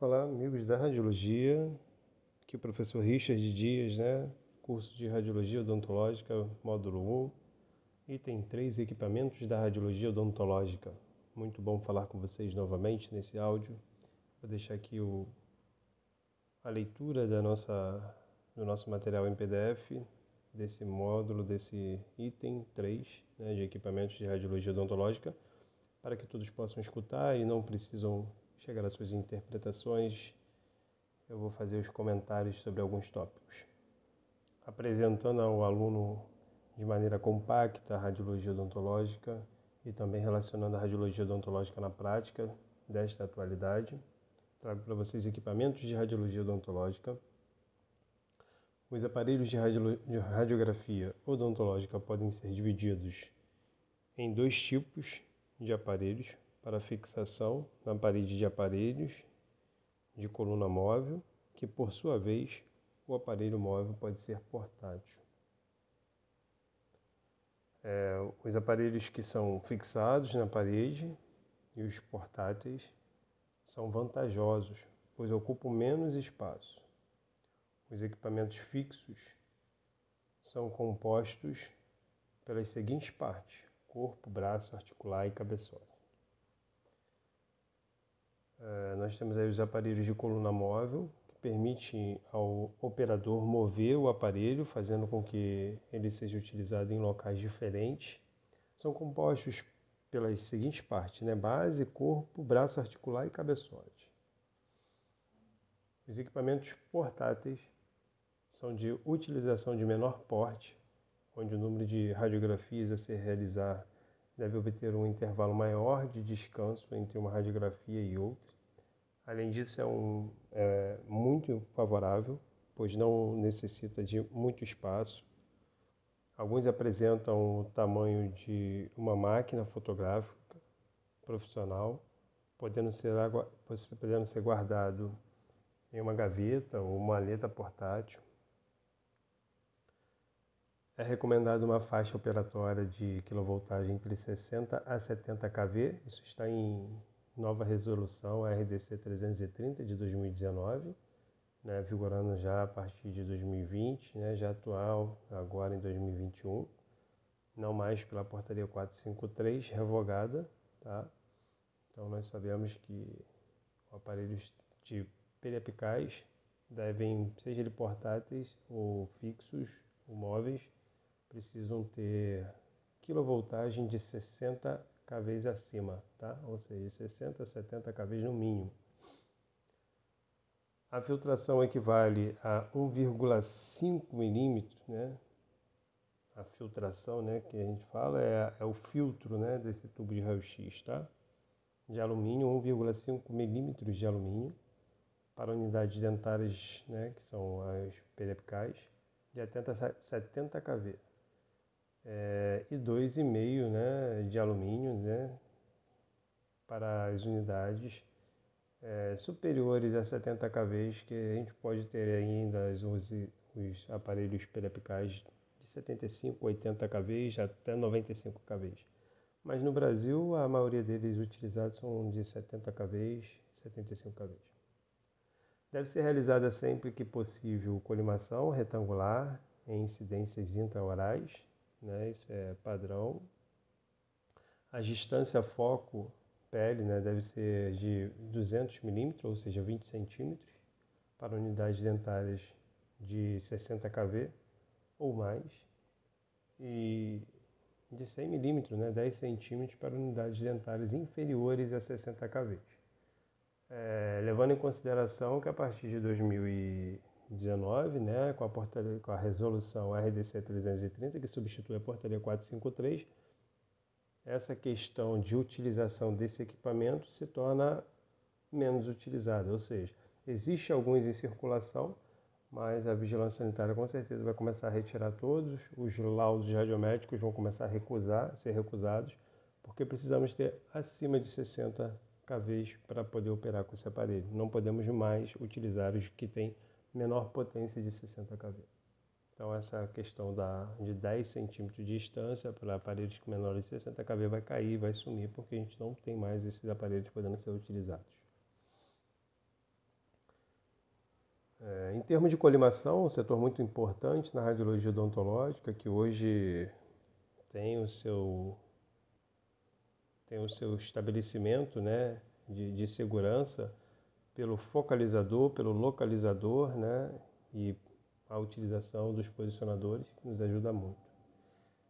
Olá, amigos da Radiologia. Aqui é o professor Richard Dias, né? Curso de Radiologia Odontológica, módulo 1, item 3, equipamentos da Radiologia Odontológica. Muito bom falar com vocês novamente nesse áudio. Vou deixar aqui o, a leitura da nossa, do nosso material em PDF, desse módulo, desse item 3, né, de equipamentos de Radiologia Odontológica, para que todos possam escutar e não precisam chegar às suas interpretações, eu vou fazer os comentários sobre alguns tópicos. Apresentando ao aluno de maneira compacta a radiologia odontológica e também relacionando a radiologia odontológica na prática desta atualidade. Trago para vocês equipamentos de radiologia odontológica. Os aparelhos de, de radiografia odontológica podem ser divididos em dois tipos de aparelhos, para fixação na parede de aparelhos de coluna móvel, que por sua vez o aparelho móvel pode ser portátil. É, os aparelhos que são fixados na parede e os portáteis são vantajosos, pois ocupam menos espaço. Os equipamentos fixos são compostos pelas seguintes partes: corpo, braço, articular e cabeçote. É, nós temos aí os aparelhos de coluna móvel, que permite ao operador mover o aparelho, fazendo com que ele seja utilizado em locais diferentes. São compostos pelas seguintes partes, né? base, corpo, braço articular e cabeçote. Os equipamentos portáteis são de utilização de menor porte, onde o número de radiografias a ser realizar deve obter um intervalo maior de descanso entre uma radiografia e outra. Além disso, é, um, é muito favorável, pois não necessita de muito espaço. Alguns apresentam o tamanho de uma máquina fotográfica profissional, podendo ser, podendo ser guardado em uma gaveta ou maleta portátil. É recomendado uma faixa operatória de quilovoltagem entre 60 a 70 kV, isso está em nova resolução RDC 330 de 2019, né, vigorando já a partir de 2020, né, já atual agora em 2021, não mais pela portaria 453 revogada, tá? Então nós sabemos que aparelhos de periapicais devem, seja ele portáteis ou fixos ou móveis, precisam ter quilovoltagem de 60 kV acima, tá? Ou seja, 60 70 kV no mínimo. A filtração equivale a 1,5 milímetros, né? A filtração, né, que a gente fala é, é o filtro, né, desse tubo de raio-x, tá? De alumínio, 1,5 milímetros de alumínio para unidades dentárias, né, que são as periapicais, de até 70 kV é, e 2,5 né, de alumínio né, para as unidades é, superiores a 70 kV, que a gente pode ter ainda os, os aparelhos periapicais de 75, 80 kV até 95 kV. Mas no Brasil, a maioria deles utilizados são de 70 kV, 75 kV. Deve ser realizada sempre que possível colimação retangular em incidências intraorais né? Isso é padrão. A distância foco pele né, deve ser de 200 milímetros, ou seja, 20 centímetros, para unidades dentárias de 60 kV ou mais, e de 100 milímetros, né, 10 centímetros, para unidades dentárias inferiores a 60 kV. É, levando em consideração que a partir de 2000 19, né, com, a portaria, com a resolução RDC 330, que substitui a portaria 453, essa questão de utilização desse equipamento se torna menos utilizada, ou seja, existe alguns em circulação, mas a vigilância sanitária com certeza vai começar a retirar todos, os laudos radiométricos vão começar a recusar, ser recusados, porque precisamos ter acima de 60 kV para poder operar com esse aparelho. Não podemos mais utilizar os que têm menor potência de 60 kV. Então essa questão da, de 10 centímetros de distância para aparelhos menores de 60 kV vai cair, vai sumir, porque a gente não tem mais esses aparelhos podendo ser utilizados. É, em termos de colimação, um setor muito importante na radiologia odontológica, que hoje tem o seu, tem o seu estabelecimento né, de, de segurança pelo focalizador, pelo localizador né, e a utilização dos posicionadores, que nos ajuda muito.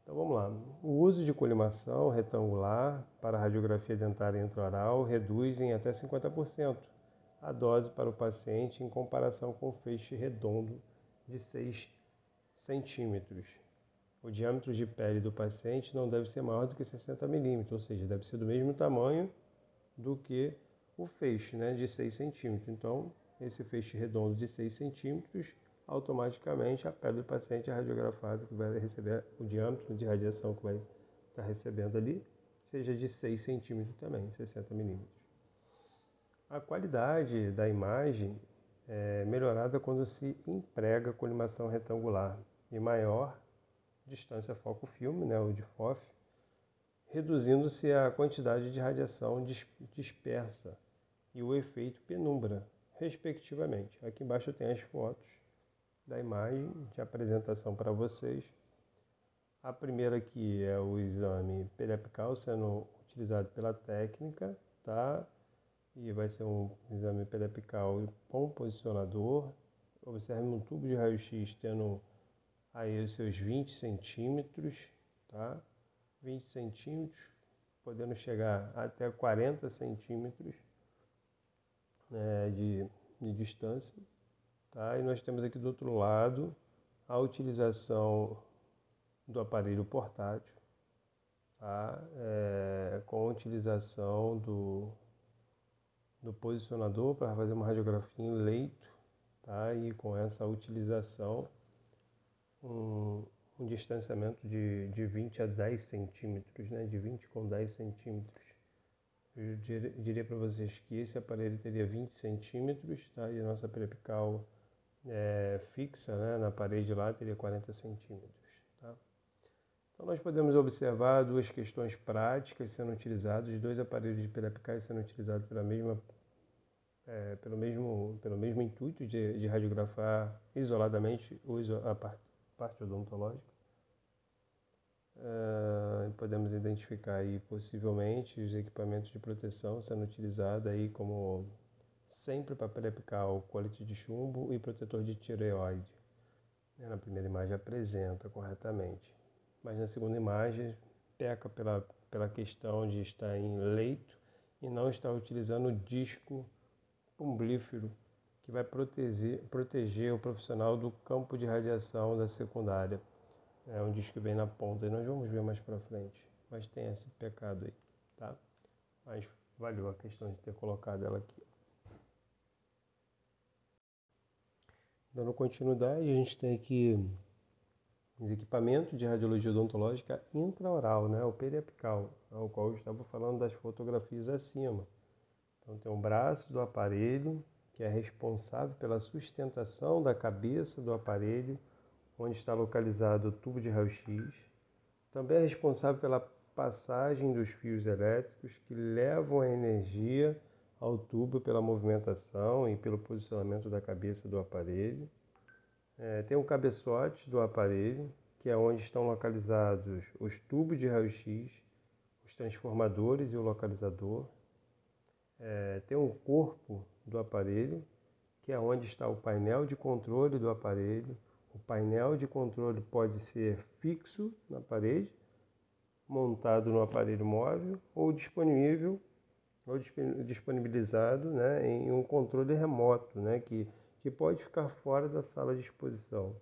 Então vamos lá. O uso de colimação retangular para radiografia dentária intraoral reduz em até 50% a dose para o paciente em comparação com o feixe redondo de 6 centímetros. O diâmetro de pele do paciente não deve ser maior do que 60 milímetros, ou seja, deve ser do mesmo tamanho do que o feixe né, de 6 centímetros. Então, esse feixe redondo de 6 centímetros, automaticamente a pele do paciente é radiografada, que vai receber o diâmetro de radiação que vai estar recebendo ali, seja de 6 centímetros também, 60 milímetros. A qualidade da imagem é melhorada quando se emprega colimação retangular e maior distância foco-filme, né, o de FOF, reduzindo-se a quantidade de radiação dispersa e o efeito penumbra, respectivamente. Aqui embaixo tem as fotos da imagem de apresentação para vocês. A primeira aqui é o exame periapical sendo utilizado pela técnica, tá? e vai ser um exame periapical com posicionador. Observe um tubo de raio-x tendo aí os seus 20 centímetros, tá? 20 centímetros, podendo chegar até 40 centímetros né, de, de distância. Tá? E nós temos aqui do outro lado a utilização do aparelho portátil, tá? É, com a utilização do do posicionador para fazer uma radiografia em leito, tá? E com essa utilização, um, um distanciamento de, de 20 a 10 centímetros, né? De 20 com 10 centímetros. Eu diria para vocês que esse aparelho teria 20 centímetros, tá? E a nossa periapical é, fixa, né? Na parede lá teria 40 centímetros, tá? Então nós podemos observar duas questões práticas sendo utilizadas, dois aparelhos de periapicais sendo utilizados pela mesma é, pelo, mesmo, pelo mesmo intuito de, de radiografar isoladamente a parte, parte odontológica. É, podemos identificar aí possivelmente os equipamentos de proteção sendo utilizados aí como sempre papel apical, colete de chumbo e protetor de tireoide. Na primeira imagem apresenta corretamente, mas na segunda imagem peca pela, pela questão de estar em leito e não estar utilizando o disco umbrífero que vai proteger, proteger o profissional do campo de radiação da secundária. É um disco vem na ponta e nós vamos ver mais para frente. Mas tem esse pecado aí, tá? Mas valeu a questão de ter colocado ela aqui. Dando continuidade, a gente tem aqui os equipamentos de radiologia odontológica intraoral, né, o periapical, ao qual eu estava falando das fotografias acima. Então tem o braço do aparelho, que é responsável pela sustentação da cabeça do aparelho, onde está localizado o tubo de raio-x. Também é responsável pela passagem dos fios elétricos que levam a energia ao tubo pela movimentação e pelo posicionamento da cabeça do aparelho. É, tem o cabeçote do aparelho, que é onde estão localizados os tubos de raio-x, os transformadores e o localizador é, tem um corpo do aparelho, que é onde está o painel de controle do aparelho. O painel de controle pode ser fixo na parede, montado no aparelho móvel ou disponível ou disponibilizado né, em um controle remoto, né, que, que pode ficar fora da sala de exposição.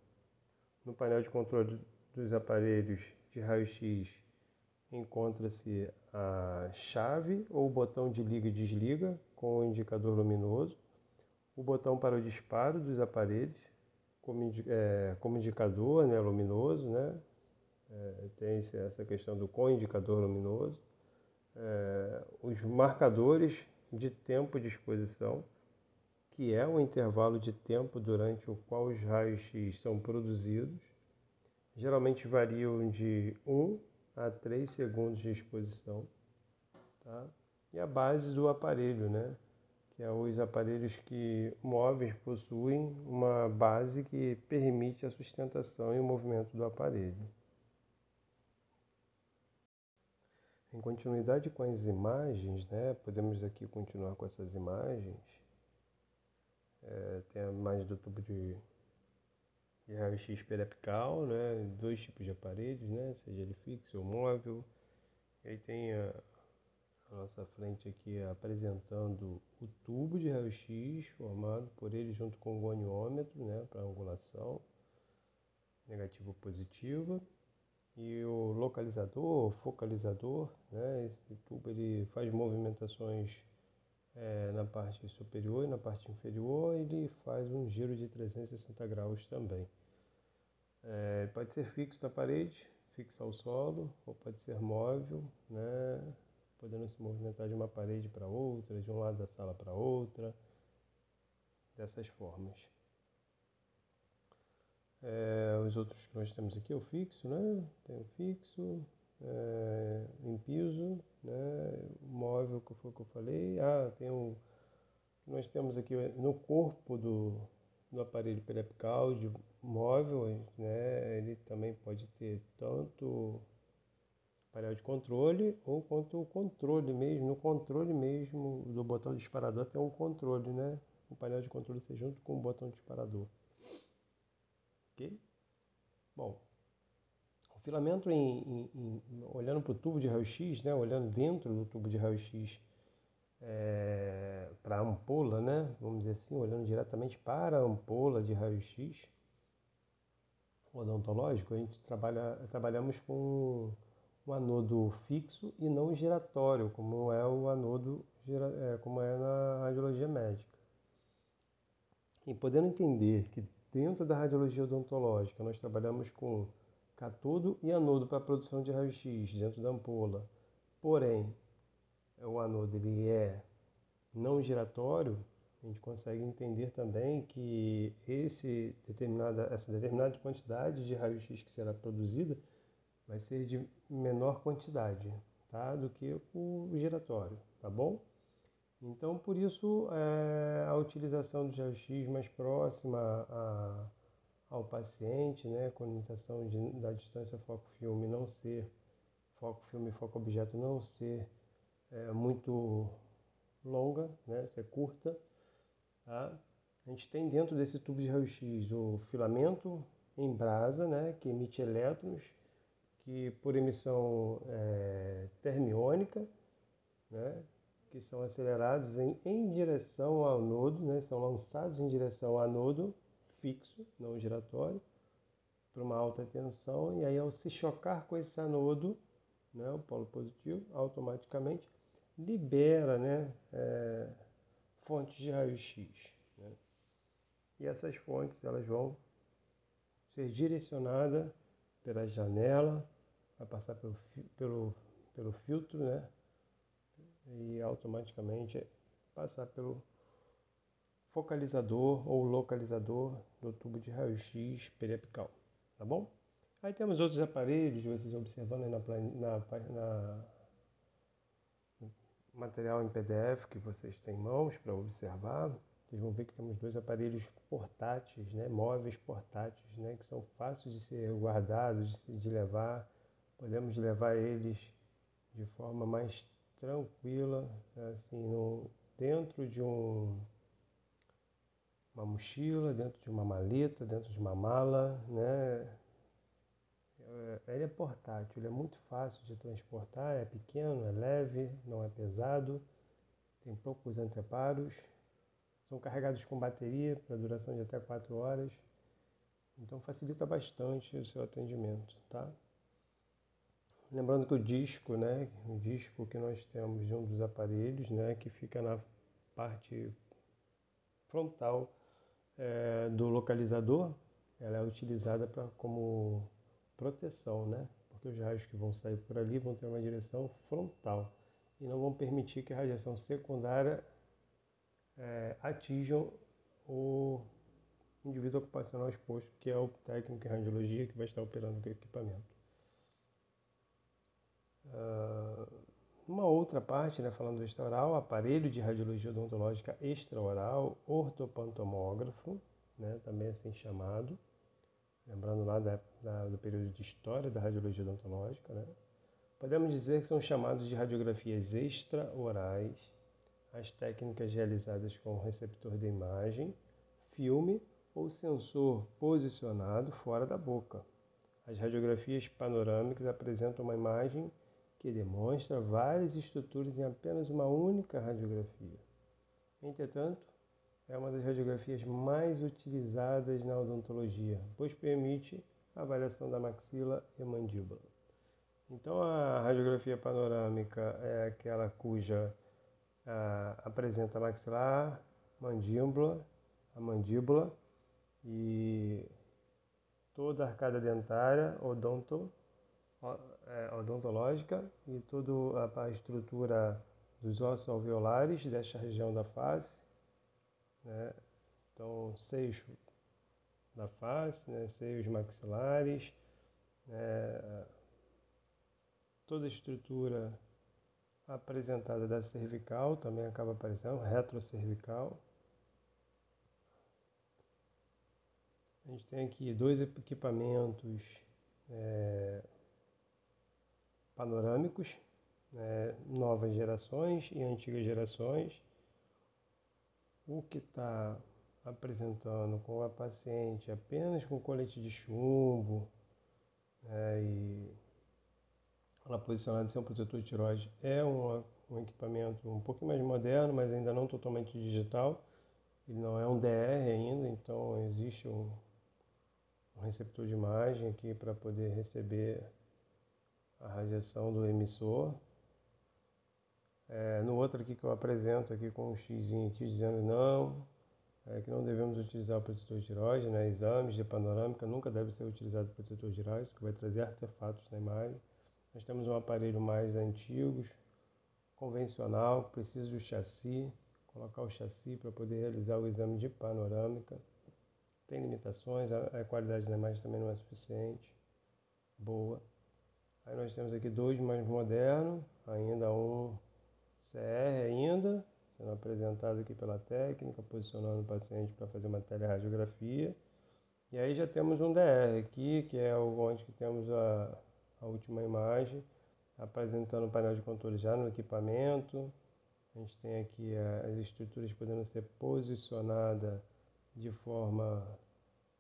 No painel de controle dos aparelhos de raio-x encontra-se a chave ou botão de liga e desliga com o indicador luminoso, o botão para o disparo dos aparelhos como, é, como indicador né, luminoso, né? É, tem essa questão do com indicador luminoso, é, os marcadores de tempo de exposição, que é o intervalo de tempo durante o qual os raios X são produzidos, geralmente variam de 1 a 3 segundos de exposição. Tá? E a base do aparelho, né? É os aparelhos que móveis possuem uma base que permite a sustentação e o movimento do aparelho. Em continuidade com as imagens, né, podemos aqui continuar com essas imagens. É, tem a imagem do tubo de, de raio-x periapical, né, dois tipos de aparelhos, né, seja ele fixo ou móvel. E aí tem a, a nossa frente aqui apresentando o tubo de raio-x formado por ele junto com o goniômetro, né, para angulação negativa ou positiva e o localizador, focalizador, né? Esse tubo ele faz movimentações é, na parte superior e na parte inferior, ele faz um giro de 360 graus também. É, pode ser fixo na parede, fixo ao solo, ou pode ser móvel, né? Podendo se movimentar de uma parede para outra, de um lado da sala para outra, dessas formas. É, os outros que nós temos aqui é o fixo, né? Tem o fixo, é, em piso, né? móvel, que foi o que eu falei. Ah, tem o. Nós temos aqui no corpo do, do aparelho periapical de móvel, né? Ele também pode ter tanto painel de controle ou quanto o controle mesmo, no controle mesmo do botão disparador tem um controle, né? O painel de controle ser junto com o botão disparador. Ok? Bom, o filamento, em, em, em, olhando para o tubo de raio-x, né, olhando dentro do tubo de raio-x é, para a ampola, né, vamos dizer assim, olhando diretamente para a ampola de raio-x odontológico, a gente trabalha, trabalhamos com um anodo fixo e não giratório, como é o anodo, é, como é na radiologia médica. E podendo entender que Dentro da radiologia odontológica, nós trabalhamos com catodo e anodo para a produção de raio-x dentro da ampola. Porém, o anodo ele é não giratório, a gente consegue entender também que esse determinada, essa determinada quantidade de raio-x que será produzida vai ser de menor quantidade tá? do que o giratório, tá bom? Então, por isso, é, a utilização do raio-x mais próxima a, ao paciente, né, com limitação de, da distância foco-filme não ser, foco-filme foco-objeto não ser é, muito longa, né, ser curta, tá? a gente tem dentro desse tubo de raio-x o filamento em brasa, né, que emite elétrons, que por emissão é, termiônica, né, que são acelerados em, em direção ao nodo, né? são lançados em direção ao nodo fixo, não giratório, para uma alta tensão, e aí ao se chocar com esse anodo, né, o polo positivo, automaticamente libera né, é, fontes de raio-x. Né? E essas fontes elas vão ser direcionadas pela janela, vai passar pelo, pelo, pelo filtro, né? e automaticamente passar pelo focalizador ou localizador do tubo de raio-x periapical, tá bom? Aí temos outros aparelhos, vocês observando aí na, na, na material em PDF que vocês têm em mãos para observar. Vocês vão ver que temos dois aparelhos portáteis, né, móveis portáteis, né, que são fáceis de ser guardados, de levar. Podemos levar eles de forma mais tranquila, assim, no, dentro de um, uma mochila, dentro de uma maleta, dentro de uma mala, né? É, ele é portátil, ele é muito fácil de transportar, é pequeno, é leve, não é pesado, tem poucos anteparos, são carregados com bateria para duração de até 4 horas, então facilita bastante o seu atendimento, tá? Lembrando que o disco, né, o disco que nós temos de um dos aparelhos, né, que fica na parte frontal é, do localizador, ela é utilizada pra, como proteção, né, porque os raios que vão sair por ali vão ter uma direção frontal e não vão permitir que a radiação secundária é, o indivíduo ocupacional exposto, que é o técnico em radiologia que vai estar operando o equipamento. Uma outra parte, né, falando do extraoral, aparelho de radiologia odontológica extraoral, ortopantomógrafo, né, também assim chamado, lembrando lá da, da, do período de história da radiologia odontológica, né, podemos dizer que são chamados de radiografias extraorais as técnicas realizadas com receptor de imagem, filme ou sensor posicionado fora da boca. As radiografias panorâmicas apresentam uma imagem que demonstra várias estruturas em apenas uma única radiografia. Entretanto, é uma das radiografias mais utilizadas na odontologia, pois permite a avaliação da maxila e mandíbula. Então, a radiografia panorâmica é aquela cuja a, apresenta maxilar, mandíbula, a mandíbula e toda a arcada dentária odonto, é, odontológica e toda a, a estrutura dos ossos alveolares desta região da face, né? então seios da face, né? seios maxilares, né? toda a estrutura apresentada da cervical também acaba aparecendo, retrocervical. A gente tem aqui dois equipamentos é, panorâmicos, né, novas gerações e antigas gerações. O que está apresentando com a paciente apenas com colete de chumbo né, e ela posicionada sem um protetor de tiroide é um, um equipamento um pouquinho mais moderno, mas ainda não totalmente digital. Ele não é um DR ainda, então existe um, um receptor de imagem aqui para poder receber a radiação do emissor. É, no outro aqui que eu apresento aqui com um X aqui dizendo não, é, que não devemos utilizar o protetor de tiroide, né? exames de panorâmica nunca deve ser utilizado o protetor de tiroide, que vai trazer artefatos na imagem. Nós temos um aparelho mais antigo, convencional, precisa do chassi, colocar o chassi para poder realizar o exame de panorâmica. Tem limitações, a, a qualidade da imagem também não é suficiente, boa. Aí nós temos aqui dois mais modernos, ainda um CR ainda, sendo apresentado aqui pela técnica, posicionando o paciente para fazer uma teleradiografia. E aí já temos um DR aqui, que é onde que temos a, a última imagem, apresentando o painel de controle já no equipamento. A gente tem aqui as estruturas podendo ser posicionadas de forma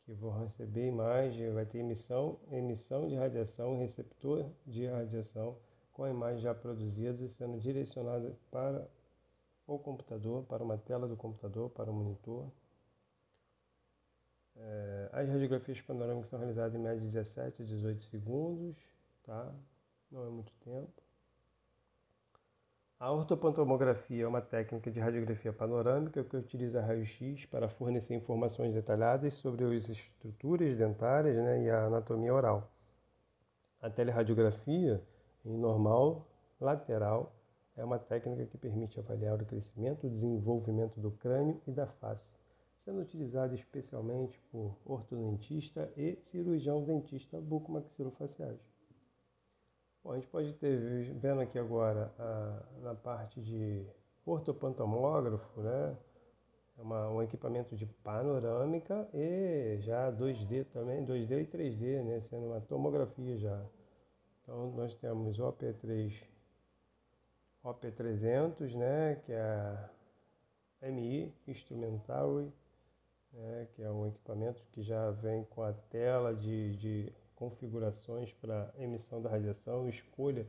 que vão receber imagem, vai ter emissão, emissão de radiação, receptor de radiação com a imagem já produzida sendo direcionada para o computador, para uma tela do computador, para o monitor. É, as radiografias panorâmicas são realizadas em média de 17 a 18 segundos tá? Não é muito tempo. A ortopantomografia é uma técnica de radiografia panorâmica que utiliza raio-x para fornecer informações detalhadas sobre as estruturas dentárias né, e a anatomia oral. A teleradiografia, em normal, lateral, é uma técnica que permite avaliar o crescimento e desenvolvimento do crânio e da face, sendo utilizada especialmente por ortodontista e cirurgião dentista bucomaxilofaciais. Bom, a gente pode ter, vendo aqui agora a, na parte de ortopantomógrafo, né? É uma, um equipamento de panorâmica e já 2D também, 2D e 3D, né? Sendo uma tomografia já. Então nós temos OP3, OP300, né? Que é a MI Instrumentary, né? que é um equipamento que já vem com a tela de, de configurações para emissão da radiação, escolha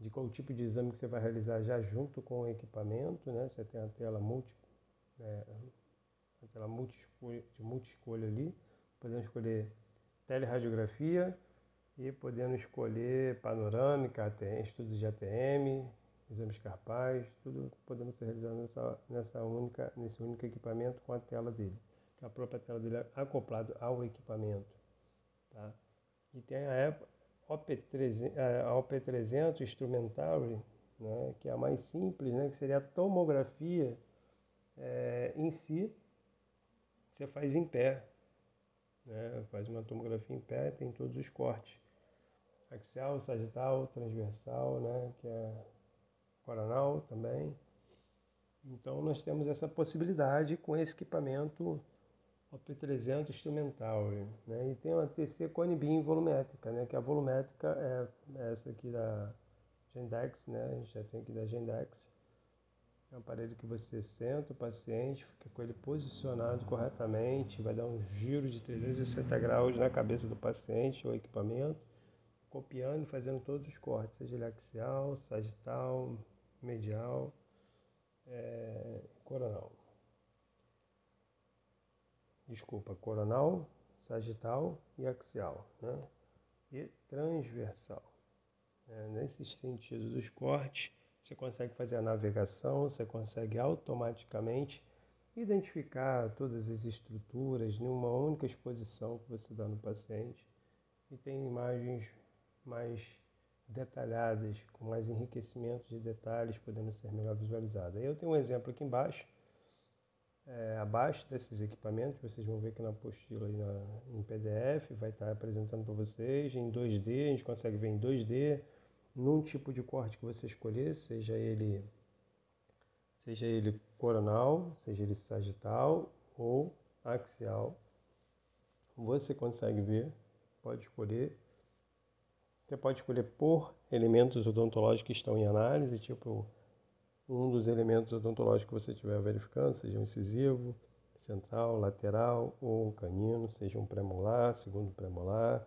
de qual tipo de exame que você vai realizar já junto com o equipamento, né? Você tem a tela multi, é, a tela multi de multi-escolha ali, podendo escolher teleradiografia e podendo escolher panorâmica, ATM, estudos de ATM, exames carpais, tudo podendo ser realizado nessa, nessa única, nesse único equipamento com a tela dele, que a própria tela dele é acoplado ao equipamento. Tá? E tem a OP300, a OP300 Instrumentary, né, que é a mais simples, né, que seria a tomografia é, em si, você faz em pé. Né, faz uma tomografia em pé, tem todos os cortes. Axial, sagital, transversal, né, que é coronal também. Então nós temos essa possibilidade com esse equipamento OP300 instrumental. Né? E tem uma TC Cone Beam volumétrica, né? que a volumétrica é essa aqui da Gendex, né? a gente já tem aqui da Gendex. É um aparelho que você senta o paciente, fica com ele posicionado corretamente, vai dar um giro de 360 graus na cabeça do paciente ou equipamento, copiando e fazendo todos os cortes, seja ele axial, sagital, medial, é, coronal. Desculpa, coronal, sagital e axial, né? E transversal. É, nesses sentidos dos cortes, você consegue fazer a navegação, você consegue automaticamente identificar todas as estruturas em uma única exposição que você dá no paciente e tem imagens mais detalhadas, com mais enriquecimento de detalhes, podendo ser melhor visualizadas. Eu tenho um exemplo aqui embaixo, é, abaixo desses equipamentos, vocês vão ver que na apostila aí na, em PDF, vai estar apresentando para vocês em 2D, a gente consegue ver em 2D, num tipo de corte que você escolher, seja ele seja ele coronal, seja ele sagital ou axial. Você consegue ver, pode escolher. Você pode escolher por elementos odontológicos que estão em análise, tipo um dos elementos odontológicos que você estiver verificando, seja um incisivo, central, lateral ou um canino, seja um premolar, segundo premolar,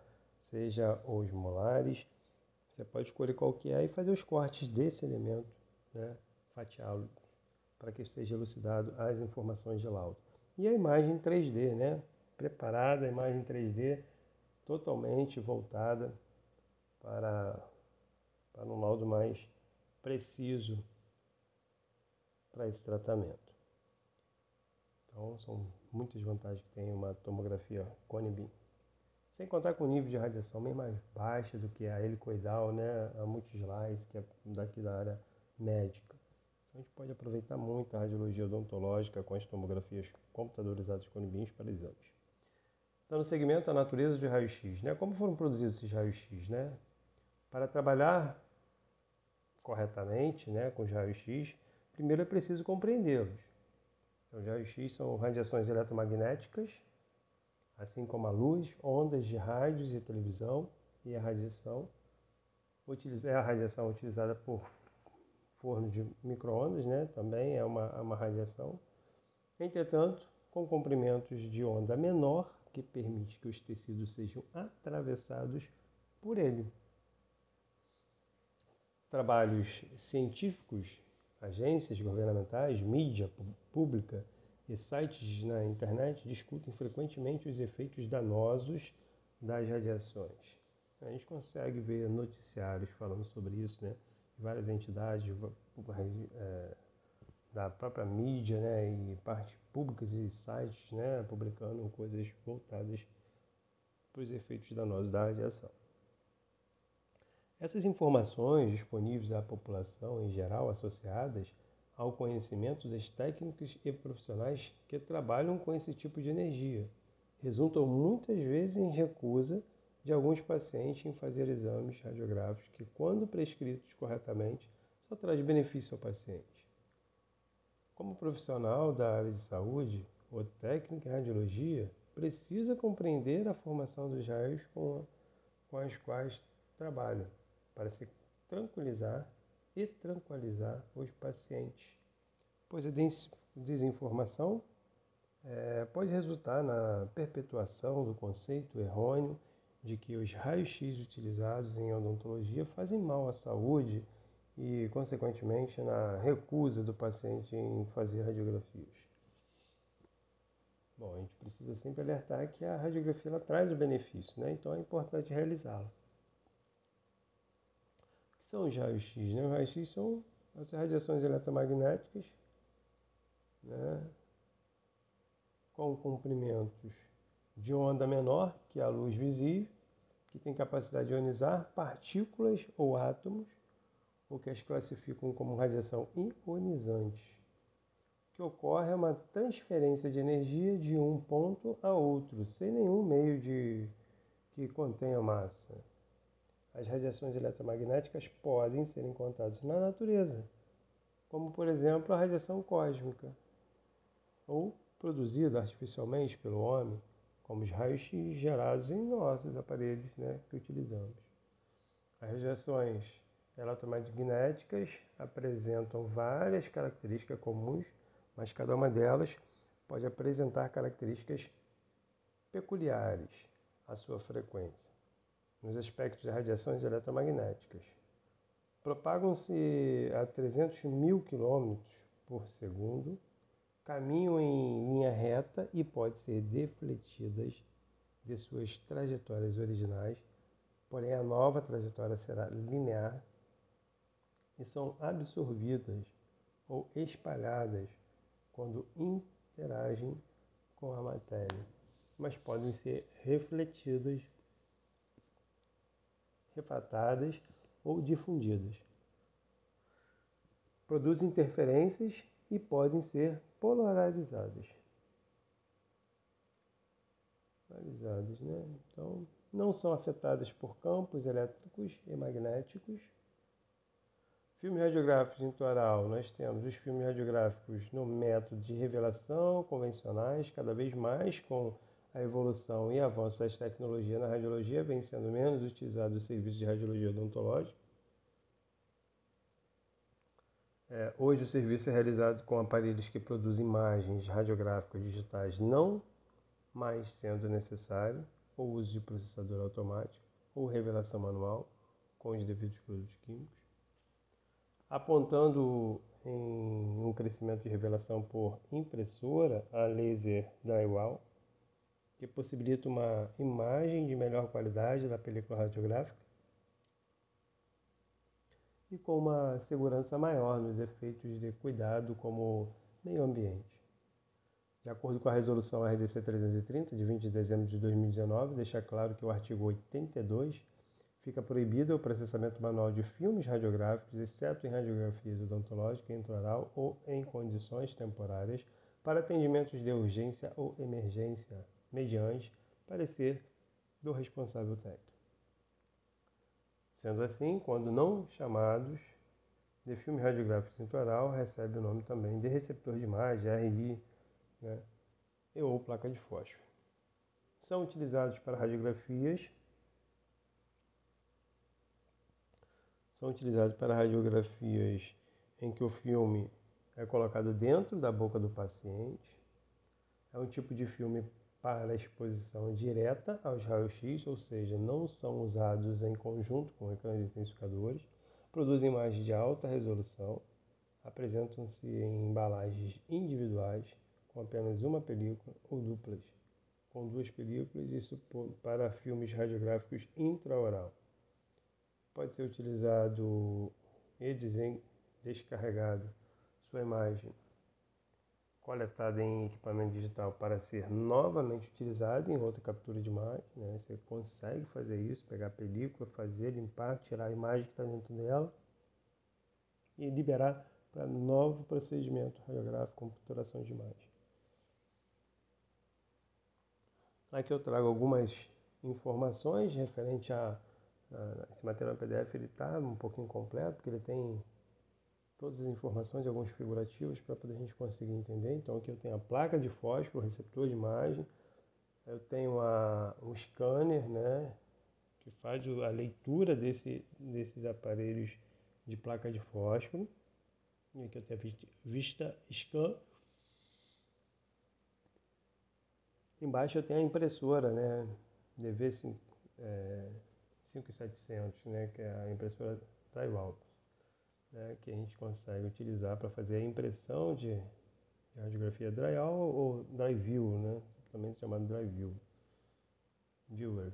seja os molares. Você pode escolher qual que é e fazer os cortes desse elemento, né, fatiá-lo, para que seja elucidado as informações de laudo. E a imagem 3D, né, preparada, a imagem 3D totalmente voltada para, para um laudo mais preciso para esse tratamento. Então, são muitas vantagens que tem uma tomografia cone beam. Sem contar com o nível de radiação bem mais baixo do que a helicoidal, né, a multislice, que é daqui da área médica. Então, a gente pode aproveitar muito a radiologia odontológica com as tomografias computadorizadas com beams para exames. Então, no segmento, a natureza de raio-x. Né? Como foram produzidos esses raios-x? Né? Para trabalhar corretamente né, com os raios-x, primeiro é preciso compreendê-los. Então, os raios-x são radiações eletromagnéticas assim como a luz, ondas de rádios e televisão e a radiação. É a radiação utilizada por forno de microondas, né? também é uma, uma radiação. Entretanto, com comprimentos de onda menor, que permite que os tecidos sejam atravessados por ele. Trabalhos científicos, agências governamentais, mídia pública, e sites na internet discutem frequentemente os efeitos danosos das radiações. A gente consegue ver noticiários falando sobre isso, né? Várias entidades é, da própria mídia, né? E partes públicas e sites, né? Publicando coisas voltadas para os efeitos danosos da radiação. Essas informações disponíveis à população em geral associadas ao conhecimento das técnicas e profissionais que trabalham com esse tipo de energia. Resultam muitas vezes em recusa de alguns pacientes em fazer exames radiográficos que, quando prescritos corretamente, só traz benefício ao paciente. Como profissional da área de saúde ou técnico em radiologia, precisa compreender a formação dos raios com, com as quais trabalha, para se tranquilizar e tranquilizar os pacientes, pois a desinformação é, pode resultar na perpetuação do conceito errôneo de que os raios-x utilizados em odontologia fazem mal à saúde e, consequentemente, na recusa do paciente em fazer radiografias. Bom, a gente precisa sempre alertar que a radiografia ela traz o benefício, né? então é importante realizá-la são os raios-x? Né? Os raios-x são as radiações eletromagnéticas né? com comprimentos de onda menor que a luz visível, que tem capacidade de ionizar partículas ou átomos, o que as classificam como radiação ionizante. O que ocorre é uma transferência de energia de um ponto a outro, sem nenhum meio de que contenha massa. As radiações eletromagnéticas podem ser encontradas na natureza, como por exemplo a radiação cósmica, ou produzida artificialmente pelo homem, como os raios-x gerados em nossos aparelhos né, que utilizamos. As radiações eletromagnéticas apresentam várias características comuns, mas cada uma delas pode apresentar características peculiares à sua frequência, nos aspectos de radiações eletromagnéticas. Propagam-se a 300 mil quilômetros por segundo, caminham em linha reta e podem ser defletidas de suas trajetórias originais, porém a nova trajetória será linear e são absorvidas ou espalhadas quando interagem com a matéria, mas podem ser refletidas, refratadas ou difundidas. Produzem interferências e podem ser polarizadas. Polarizadas, né? Então, não são afetadas por campos elétricos e magnéticos Filmes radiográficos intraoral, nós temos os filmes radiográficos no método de revelação convencionais, cada vez mais com a evolução e avanço das tecnologias na radiologia, vem sendo menos utilizado o serviço de radiologia odontológica. É, hoje o serviço é realizado com aparelhos que produzem imagens radiográficas digitais, não mais sendo necessário o uso de processador automático ou revelação manual com os devidos produtos químicos apontando em um crescimento de revelação por impressora a laser drywall, que possibilita uma imagem de melhor qualidade da película radiográfica e com uma segurança maior nos efeitos de cuidado como meio ambiente. De acordo com a resolução RDC 330 de 20 de dezembro de 2019, deixa claro que o artigo 82 Fica proibido o processamento manual de filmes radiográficos, exceto em radiografias odontológicas intraoral ou em condições temporárias, para atendimentos de urgência ou emergência, mediante parecer do responsável técnico. Sendo assim, quando não chamados de filme radiográfico intraoral, recebe o nome também de receptor de imagem, RI, né, ou placa de fósforo. São utilizados para radiografias são utilizados para radiografias em que o filme é colocado dentro da boca do paciente. É um tipo de filme para exposição direta aos raios-x, ou seja, não são usados em conjunto com ecrãs intensificadores. Produzem imagens de alta resolução. Apresentam-se em embalagens individuais com apenas uma película ou duplas com duas películas, isso para filmes radiográficos intraoral pode ser utilizado e descarregado sua imagem coletada em equipamento digital para ser novamente utilizado em outra captura de imagem. Né? Você consegue fazer isso, pegar a película, fazer, limpar, tirar a imagem que está dentro dela e liberar para novo procedimento radiográfico, computuração de imagem. Aqui eu trago algumas informações referente a esse material PDF ele está um pouquinho completo, porque ele tem todas as informações e alguns figurativos para poder a gente conseguir entender. Então aqui eu tenho a placa de fósforo, receptor de imagem, eu tenho a, um scanner, né, que faz a leitura desse, desses aparelhos de placa de fósforo. E aqui eu tenho a vista scan. Embaixo eu tenho a impressora, né, DV5, é, 5700, né, que é a impressora drywall, né, que a gente consegue utilizar para fazer a impressão de, radiografia drywall ou dry-view, né, também chamado dry-view, viewer.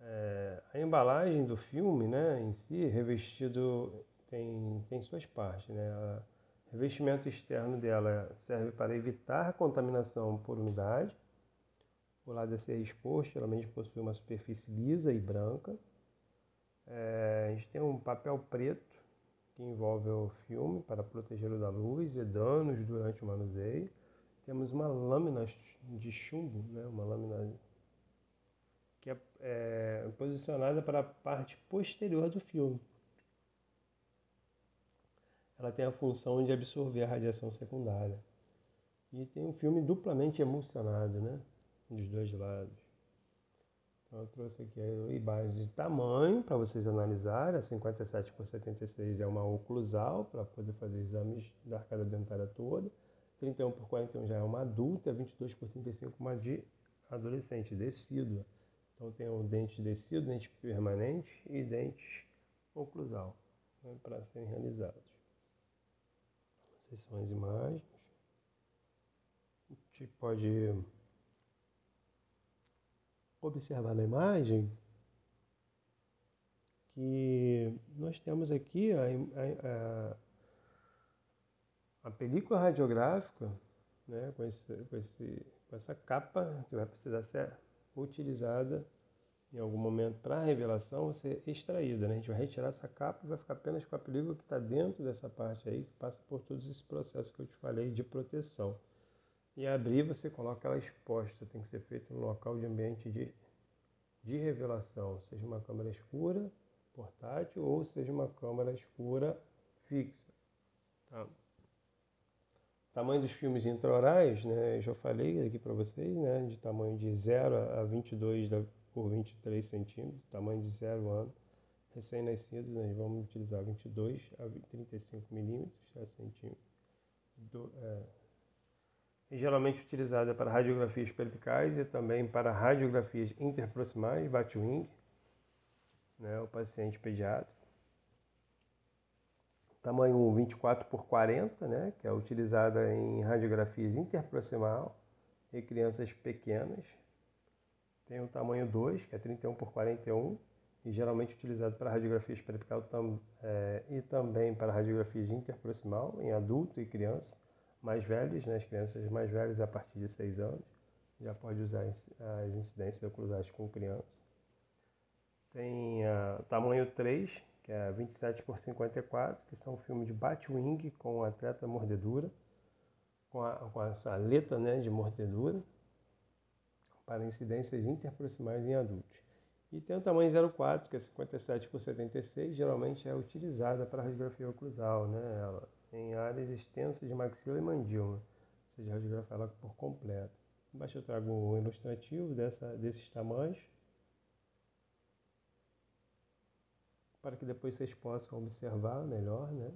É, a embalagem do filme, né, em si, revestido tem, tem suas partes, né, a, revestimento externo dela serve para evitar contaminação por umidade, o lado a ser exposto geralmente possui uma superfície lisa e branca. É, a gente tem um papel preto que envolve o filme para protegê-lo da luz e danos durante o manuseio. Temos uma lâmina de chumbo, né, uma lâmina que é, é posicionada para a parte posterior do filme. ela tem a função de absorver a radiação secundária. E tem um filme duplamente emulsionado, né? Dos dois lados. Então eu trouxe aqui a imagem de tamanho para vocês analisarem. A 57 por 76 é uma oclusal para poder fazer exames da arcada dentária toda. 31 por 41 já é uma adulta, 22 por 35 uma de adolescente, decídua. Então tem um dente decíduo, dente permanente e dente oclusal né, para serem realizados. Essas são as imagens. A gente pode observar na imagem que nós temos aqui a, a, a película radiográfica né, com, esse, com, esse, com essa capa que vai precisar ser utilizada em algum momento para a revelação ser extraída. Né? A gente vai retirar essa capa e vai ficar apenas com a película que está dentro dessa parte aí, que passa por todos esses processos que eu te falei de proteção. E abrir, você coloca ela exposta, tem que ser feito no local de ambiente de, de revelação, seja uma câmera escura, portátil, ou seja uma câmera escura fixa. Tá? Tamanho dos filmes intraorais, né, eu já falei aqui para vocês, né, de tamanho de 0 a 22 por 23 centímetros, tamanho de 0 ano. Recém-nascidos, nós vamos utilizar 22 a 35 milímetros a centímetro. Do, é, e geralmente utilizada para radiografias peripicais e também para radiografias interproximais, Batwing, né, o paciente pediátrico tamanho 24 por 40, né, que é utilizada em radiografias interproximal em crianças pequenas. Tem o tamanho 2, que é 31 por 41, e geralmente utilizado para radiografias periapical tam, é, e também para radiografias interproximal em adulto e criança mais velhos, né, as crianças mais velhas a partir de 6 anos, já pode usar as incidências oclusais com criança. Tem uh, tamanho 3, que é 27 por 54, que são filmes de Batwing com atleta mordedura, com a, com a saleta né, de mordedura, para incidências interproximais em adultos. E tem o tamanho 04, que é 57 por 76, geralmente é utilizada para radiografia oclusal, né, ela, em áreas extensas de maxila e mandíbula, ou seja, radiografar ela por completo. Embaixo eu trago um ilustrativo dessa, desses tamanhos. para que depois vocês possam observar melhor, né?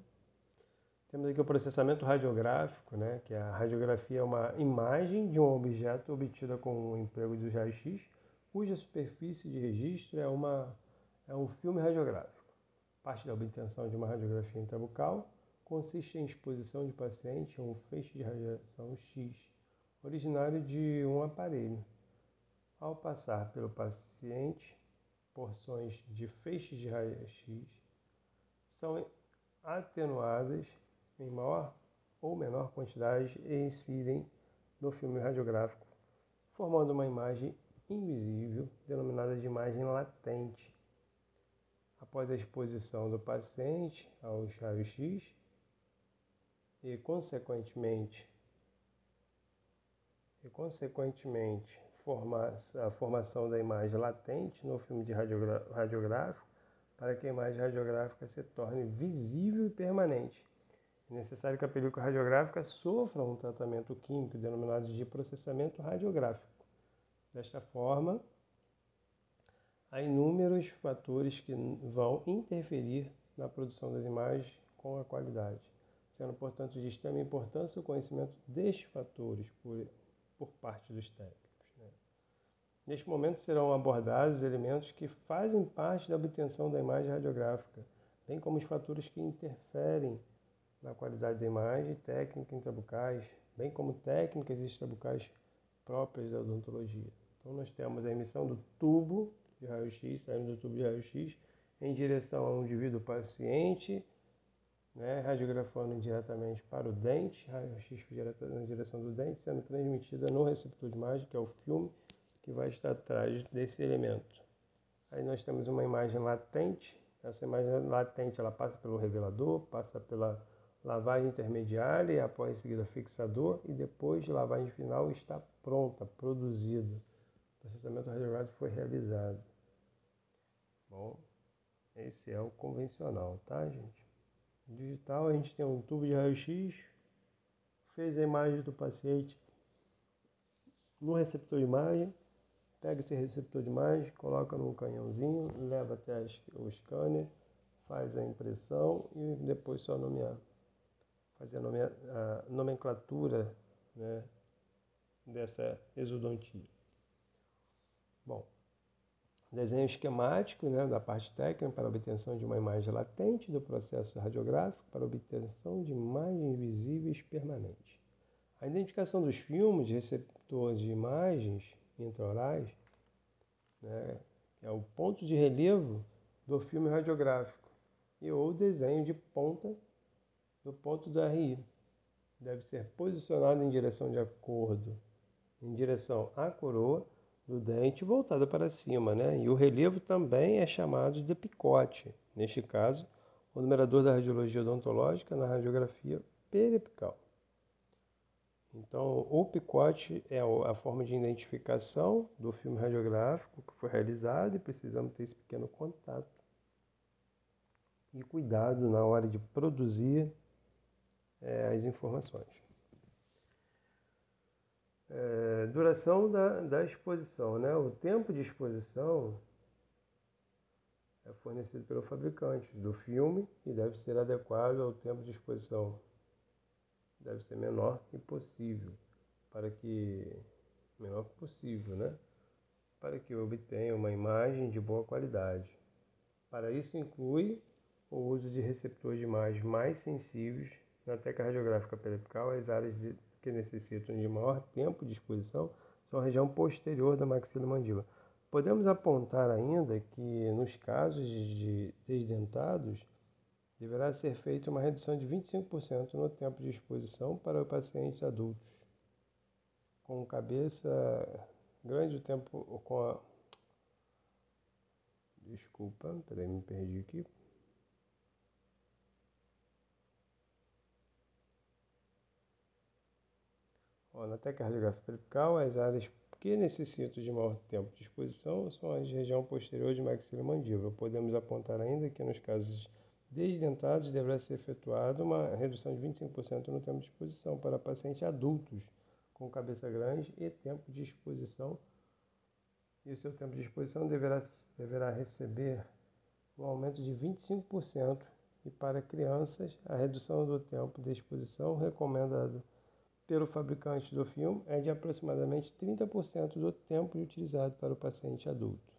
Temos aqui o processamento radiográfico, né, que a radiografia é uma imagem de um objeto obtida com o emprego dos raios-x, cuja superfície de registro é, uma, é um filme radiográfico. Parte da obtenção de uma radiografia intrabucal consiste em exposição de paciente a um feixe de radiação X, originário de um aparelho. Ao passar pelo paciente, porções de feixes de raio-x são atenuadas em maior ou menor quantidade e incidem no filme radiográfico, formando uma imagem invisível, denominada de imagem latente. Após a exposição do paciente aos raios-x e, consequentemente, e, consequentemente, a formação da imagem latente no filme de radiográfico para que a imagem radiográfica se torne visível e permanente. É necessário que a película radiográfica sofra um tratamento químico denominado de processamento radiográfico. Desta forma, há inúmeros fatores que vão interferir na produção das imagens com a qualidade, sendo, portanto, de extrema importância o conhecimento destes fatores por, por parte dos técnicos. Neste momento serão abordados elementos que fazem parte da obtenção da imagem radiográfica, bem como os fatores que interferem na qualidade da imagem, técnicas intrabucais, bem como técnicas extrabucais próprias da odontologia. Então nós temos a emissão do tubo de raio-x, saindo do tubo de raio-x em direção a um indivíduo paciente, né, radiografando diretamente para o dente, raio-x na direção do dente, sendo transmitida no receptor de imagem, que é o filme, que vai estar atrás desse elemento. Aí nós temos uma imagem latente. Essa imagem latente ela passa pelo revelador, passa pela lavagem intermediária, e após seguida fixador e depois de lavagem final está pronta, produzida. O processamento radiográfico foi realizado. Bom, esse é o convencional, tá, gente? Digital, a gente tem um tubo de raio-x, fez a imagem do paciente no receptor de imagem, pega esse receptor de imagem, coloca num canhãozinho, leva até o scanner, faz a impressão e depois só nomear. Fazer a, a nomenclatura né, dessa exodontia. Bom, desenho esquemático né, da parte técnica para obtenção de uma imagem latente do processo radiográfico para obtenção de imagens visíveis permanentes. A identificação dos filmes receptor de imagens intraorais né, é o ponto de relevo do filme radiográfico e ou desenho de ponta do ponto do RI. Deve ser posicionado em direção de acordo, em direção à coroa do dente voltada para cima, né? E o relevo também é chamado de picote. Neste caso, o numerador da radiologia odontológica na radiografia periapical. Então, o picote é a forma de identificação do filme radiográfico que foi realizado e precisamos ter esse pequeno contato e cuidado na hora de produzir é, as informações. É, duração da, da exposição, né? O tempo de exposição é fornecido pelo fabricante do filme e deve ser adequado ao tempo de exposição. Deve ser menor que possível, para que menor que possível, né? Para que obtenha uma imagem de boa qualidade. Para isso inclui o uso de receptores de imagem mais sensíveis na teca radiográfica periapical, as áreas de, que necessitam de maior tempo de exposição são a região posterior da maxila-mandíbula. Podemos apontar ainda que, nos casos de desdentados, deverá ser feita uma redução de 25% no tempo de exposição para pacientes adultos, com cabeça grande o tempo com a Desculpa, peraí, me perdi aqui. Na tecardiografia periapical, as áreas que necessitam de maior tempo de exposição são as de região posterior de maxila mandíbula. Podemos apontar ainda que nos casos desdentados deverá ser efetuada uma redução de 25% no tempo de exposição para pacientes adultos com cabeça grande e tempo de exposição e o seu tempo de exposição deverá, deverá receber um aumento de 25% e para crianças a redução do tempo de exposição recomendado pelo fabricante do filme é de aproximadamente 30% do tempo utilizado para o paciente adulto.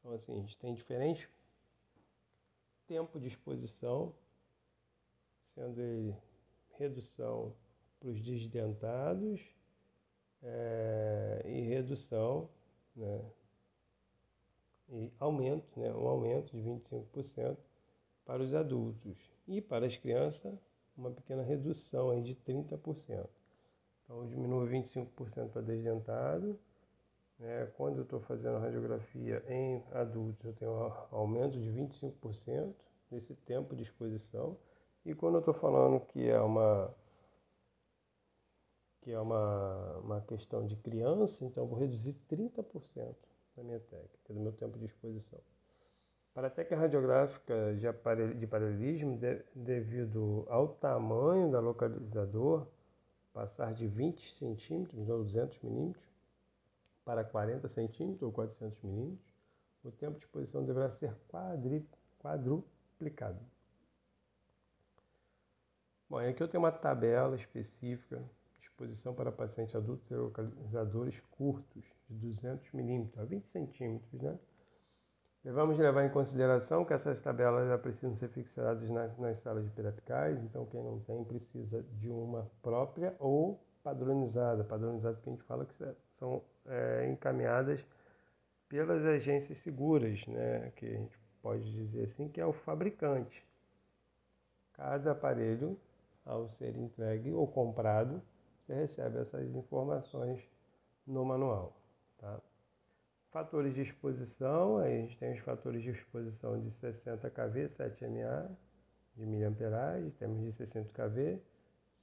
Então, assim, a gente tem diferentes tempo de exposição, sendo ele redução para os desdentados é, e redução, né, e aumento, né, um aumento de 25% para os adultos. E para as crianças, uma pequena redução aí de 30%. Então, diminui 25% para desdentado. Né? Quando eu estou fazendo radiografia em adultos, eu tenho um aumento de 25% desse tempo de exposição. E quando eu estou falando que é uma que é uma, uma questão de criança, então eu vou reduzir 30% da minha técnica, do meu tempo de exposição. Para a técnica radiográfica de paralelismo, devido ao tamanho da localizador, passar de 20 centímetros ou 200 milímetros para 40 centímetros ou 400 milímetros, o tempo de exposição deverá ser quadruplicado. Bom, aqui eu tenho uma tabela específica de exposição para pacientes adultos e localizadores curtos, de 200 milímetros a 20 centímetros, né? Devemos levar em consideração que essas tabelas já precisam ser fixadas nas, nas salas de perapicais, então quem não tem precisa de uma própria ou padronizada. Padronizada que a gente fala que são é, encaminhadas pelas agências seguras, né? que a gente pode dizer assim, que é o fabricante. Cada aparelho, ao ser entregue ou comprado, você recebe essas informações no manual. Tá? Fatores de exposição, a gente tem os fatores de exposição de 60 kV, 7 mA de miliamperagem, temos de 60 kV,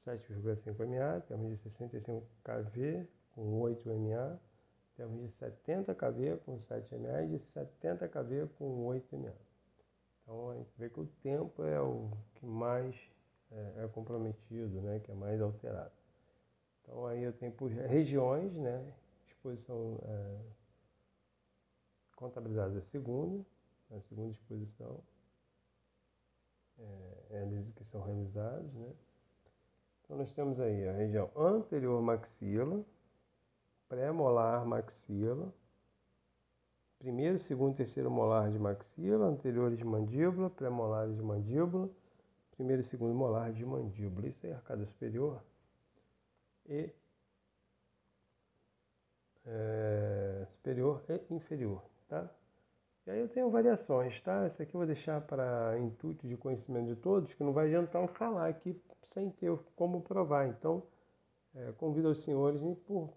7,5 mA, temos de 65 kV com 8 mA, temos de 70 kV com 7 mA e de 70 kV com 8 mA. Então a gente vê que o tempo é o que mais é, é comprometido, né? que é mais alterado. Então aí eu tenho por regiões, né? exposição é, contabilizada a segunda, a segunda exposição, é, eles que são realizados, né? Então nós temos aí a região anterior maxila, pré-molar maxila, primeiro, segundo, terceiro molar de maxila, anteriores de mandíbula, pré-molares de mandíbula, primeiro e segundo molar de mandíbula. Isso é arcada superior e é, superior e inferior, tá? E aí eu tenho variações, tá? Esse aqui eu vou deixar para intuito de conhecimento de todos, que não vai adiantar eu falar aqui sem ter como provar. Então, é, convido os senhores, por,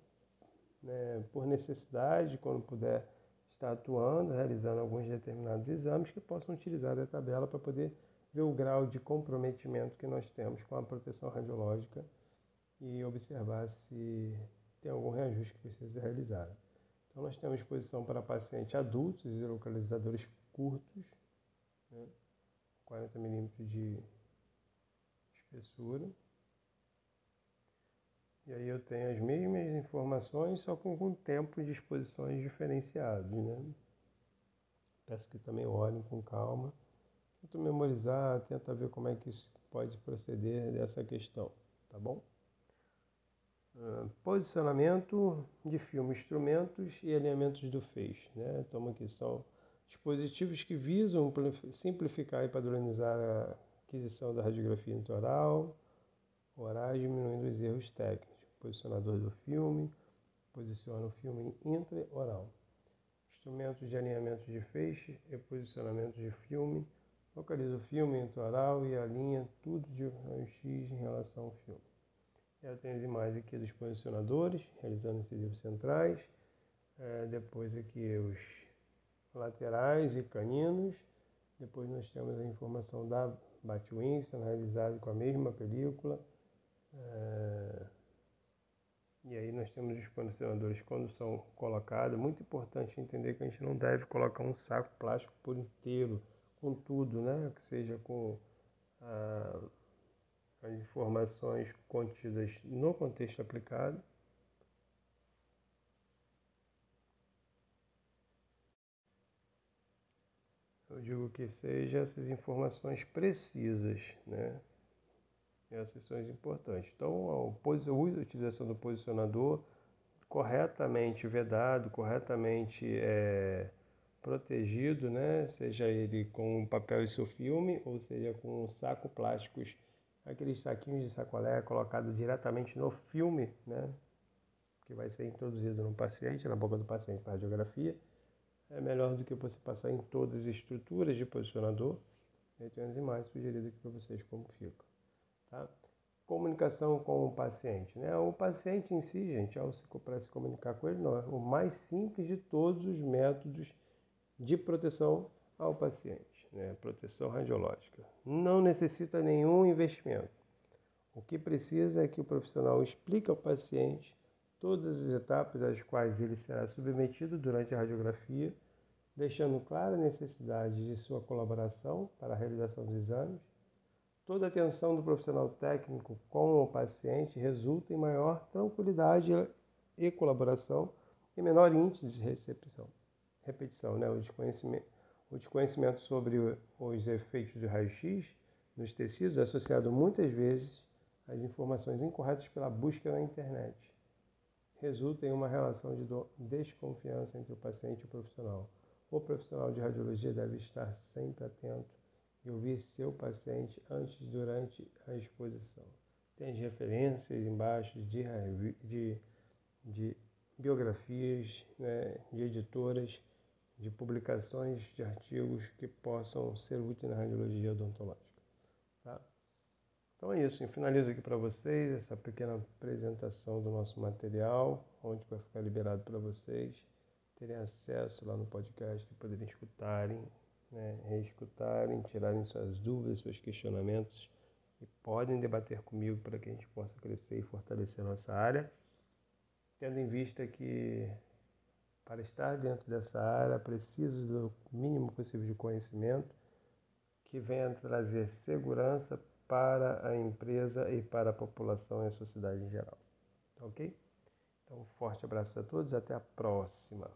né, por necessidade, quando puder estar atuando, realizando alguns determinados exames, que possam utilizar a tabela para poder ver o grau de comprometimento que nós temos com a proteção radiológica e observar se tem algum reajuste que precisa ser realizado. Então, nós temos exposição para pacientes adultos e localizadores curtos, né, 40 milímetros de espessura. E aí eu tenho as mesmas informações, só com, com tempo de exposições diferenciados. Né? Peço que também olhem com calma. Tento memorizar, tenta ver como é que isso pode proceder dessa questão, tá bom? Uh, posicionamento de filme, instrumentos e elementos do feixe. Né? Então, aqui são dispositivos que visam simplificar e padronizar a aquisição da radiografia intraoral, orais, diminuindo os erros técnicos. Posicionador do filme, posiciona o filme intraoral. Instrumentos de alinhamento de feixe e posicionamento de filme, localiza o filme intraoral e alinha tudo de raio-x em relação ao filme. Eu tenho as imagens aqui dos posicionadores, realizando incisivos centrais. É, depois aqui os laterais e caninos. Depois nós temos a informação da Batwinston, realizado com a mesma película. É, e aí nós temos os posicionadores quando são colocados. Muito importante entender que a gente não deve colocar um saco plástico por inteiro, com tudo, né? Que seja com... Ah, as informações contidas no contexto aplicado. Eu digo que seja essas informações precisas, né? Essas são as importantes. Então, a utilização do posicionador corretamente vedado, corretamente é, protegido, né? Seja ele com papel e seu filme, ou seja com saco plásticos aqueles saquinhos de sacolé colocados diretamente no filme, né, que vai ser introduzido no paciente, na boca do paciente para radiografia, é melhor do que você passar em todas as estruturas de posicionador. Eu tenho as imagens sugeridas aqui para vocês como fica. Tá? Comunicação com o paciente. Né? O paciente em si, gente, ao se, para se comunicar com ele, não, é o mais simples de todos os métodos de proteção ao paciente né, proteção radiológica. Não necessita nenhum investimento. O que precisa é que o profissional explique ao paciente todas as etapas às quais ele será submetido durante a radiografia, deixando clara a necessidade de sua colaboração para a realização dos exames. Toda a atenção do profissional técnico com o paciente resulta em maior tranquilidade e colaboração e menor índice de recepção, repetição, né, o desconhecimento o desconhecimento sobre os efeitos do raio-x nos tecidos é associado muitas vezes às informações incorretas pela busca na internet. Resulta em uma relação de desconfiança entre o paciente e o profissional. O profissional de radiologia deve estar sempre atento e ouvir seu paciente antes e durante a exposição. Tem as referências embaixo de, de, de biografias né, de editoras de publicações de artigos que possam ser úteis na radiologia odontológica. Tá? Então é isso, eu finalizo aqui para vocês essa pequena apresentação do nosso material, onde vai ficar liberado para vocês terem acesso lá no podcast poderem escutarem, né, reescutarem, tirarem suas dúvidas, seus questionamentos e podem debater comigo para que a gente possa crescer e fortalecer a nossa área, tendo em vista que para estar dentro dessa área, preciso do mínimo possível de conhecimento que venha trazer segurança para a empresa e para a população e a sociedade em geral. Ok? Então, um forte abraço a todos, até a próxima.